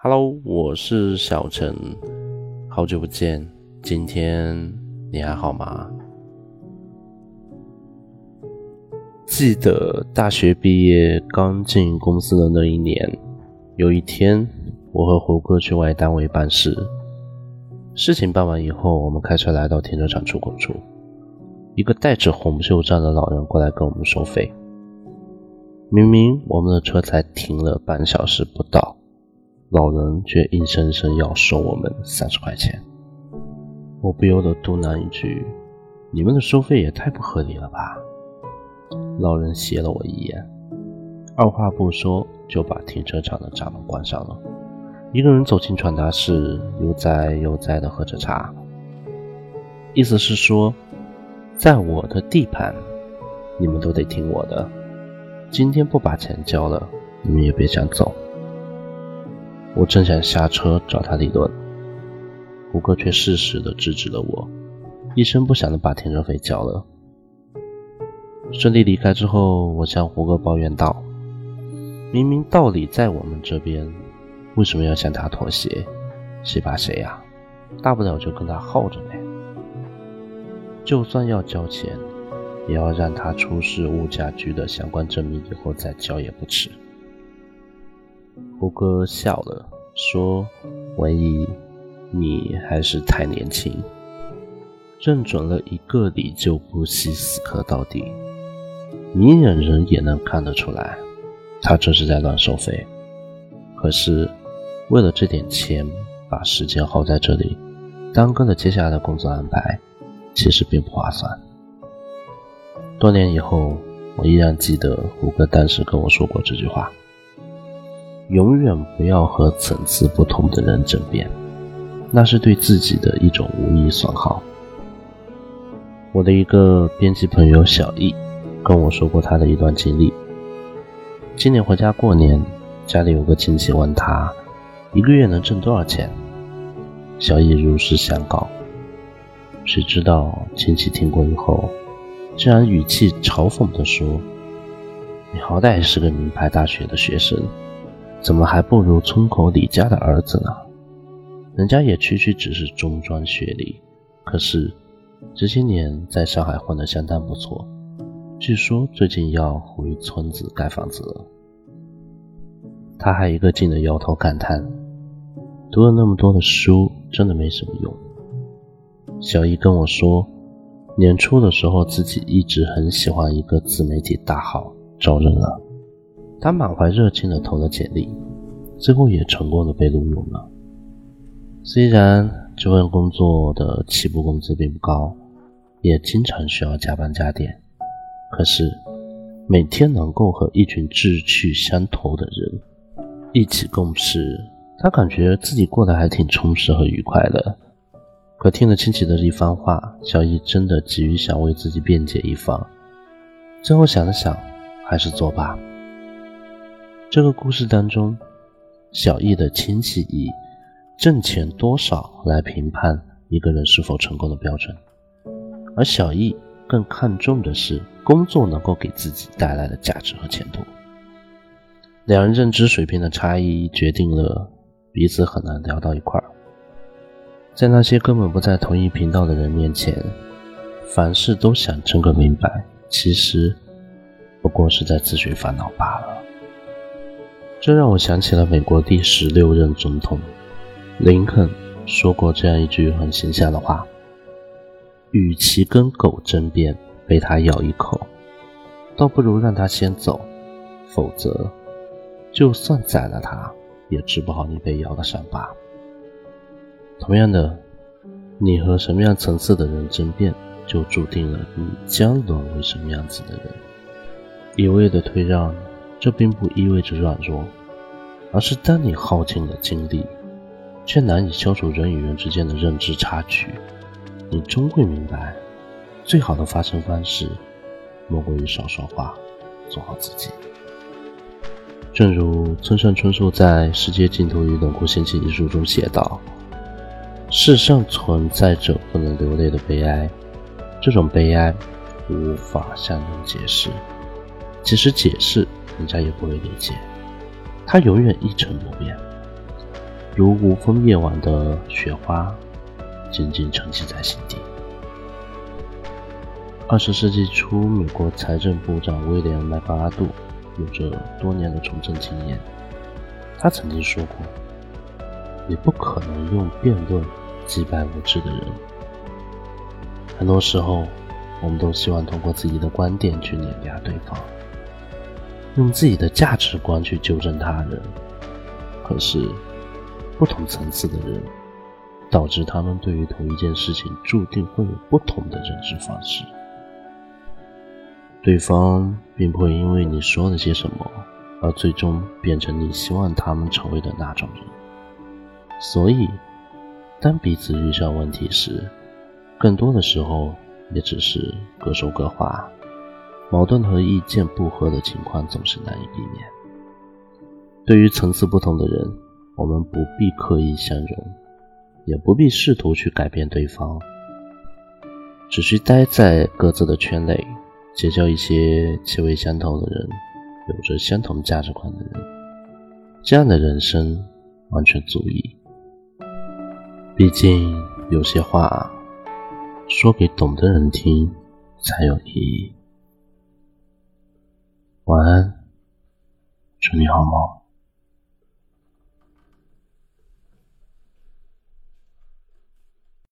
Hello，我是小陈，好久不见，今天你还好吗？记得大学毕业刚进公司的那一年，有一天，我和胡哥去外单位办事，事情办完以后，我们开车来到停车场出口处，一个戴着红袖章的老人过来跟我们收费，明明我们的车才停了半小时不到。老人却硬生生要收我们三十块钱，我不由得嘟囔一句：“你们的收费也太不合理了吧！”老人斜了我一眼，二话不说就把停车场的闸门关上了。一个人走进传达室，悠哉悠哉地喝着茶，意思是说，在我的地盘，你们都得听我的。今天不把钱交了，你们也别想走。我正想下车找他理论，胡歌却适时的制止了我，一声不响的把停车费交了。顺利离开之后，我向胡歌抱怨道：“明明道理在我们这边，为什么要向他妥协？谁怕谁呀？大不了就跟他耗着呗。就算要交钱，也要让他出示物价局的相关证明以后再交也不迟。”胡歌笑了，说：“文艺，你还是太年轻，认准了一个理就不惜死磕到底。明眼人也能看得出来，他这是在乱收费。可是为了这点钱，把时间耗在这里，耽搁了接下来的工作安排，其实并不划算。”多年以后，我依然记得胡歌当时跟我说过这句话。永远不要和层次不同的人争辩，那是对自己的一种无意损耗。我的一个编辑朋友小易跟我说过他的一段经历。今年回家过年，家里有个亲戚问他一个月能挣多少钱，小易如实相告。谁知道亲戚听过以后，竟然语气嘲讽地说：“你好歹是个名牌大学的学生。”怎么还不如村口李家的儿子呢？人家也区区只是中专学历，可是这些年在上海混得相当不错。据说最近要回村子盖房子了。他还一个劲的摇头感叹：“读了那么多的书，真的没什么用。”小姨跟我说，年初的时候自己一直很喜欢一个自媒体大号，招人了。他满怀热情地投了简历，最后也成功的被录用了。虽然这份工作的起步工资并不高，也经常需要加班加点，可是每天能够和一群志趣相投的人一起共事，他感觉自己过得还挺充实和愉快的。可听了亲戚的一番话，小易真的急于想为自己辩解一番，最后想了想，还是作罢。这个故事当中，小易的亲戚以挣钱多少来评判一个人是否成功的标准，而小易更看重的是工作能够给自己带来的价值和前途。两人认知水平的差异决定了彼此很难聊到一块儿。在那些根本不在同一频道的人面前，凡事都想争个明白，其实不过是在自寻烦恼罢了。这让我想起了美国第十六任总统林肯说过这样一句很形象的话：“与其跟狗争辩，被它咬一口，倒不如让它先走，否则，就算宰了它，也治不好你被咬的伤疤。”同样的，你和什么样层次的人争辩，就注定了你将沦为什么样子的人。一味的退让。这并不意味着软弱，而是当你耗尽了精力，却难以消除人与人之间的认知差距，你终会明白，最好的发声方式，莫过于少说话，做好自己。正如村上春树在《世界尽头与冷酷仙气》一书中写道：“世上存在着不能流泪的悲哀，这种悲哀无法向人解释，即使解释。”人家也不会理解，它永远一成不变。如无风夜晚的雪花，静静沉积在心底。二十世纪初，美国财政部长威廉·麦克阿杜有着多年的从政经验。他曾经说过：“你不可能用辩论击败无知的人。”很多时候，我们都希望通过自己的观点去碾压对方，用自己的价值观去纠正他人。可是，不同层次的人，导致他们对于同一件事情注定会有不同的认知方式。对方并不会因为你说了些什么，而最终变成你希望他们成为的那种人。所以，当彼此遇上问题时，更多的时候也只是各说各话，矛盾和意见不合的情况总是难以避免。对于层次不同的人，我们不必刻意相容，也不必试图去改变对方，只需待在各自的圈内。结交一些气味相投的人，有着相同价值观的人，这样的人生完全足矣。毕竟有些话说给懂的人听才有意义。晚安，祝你好梦。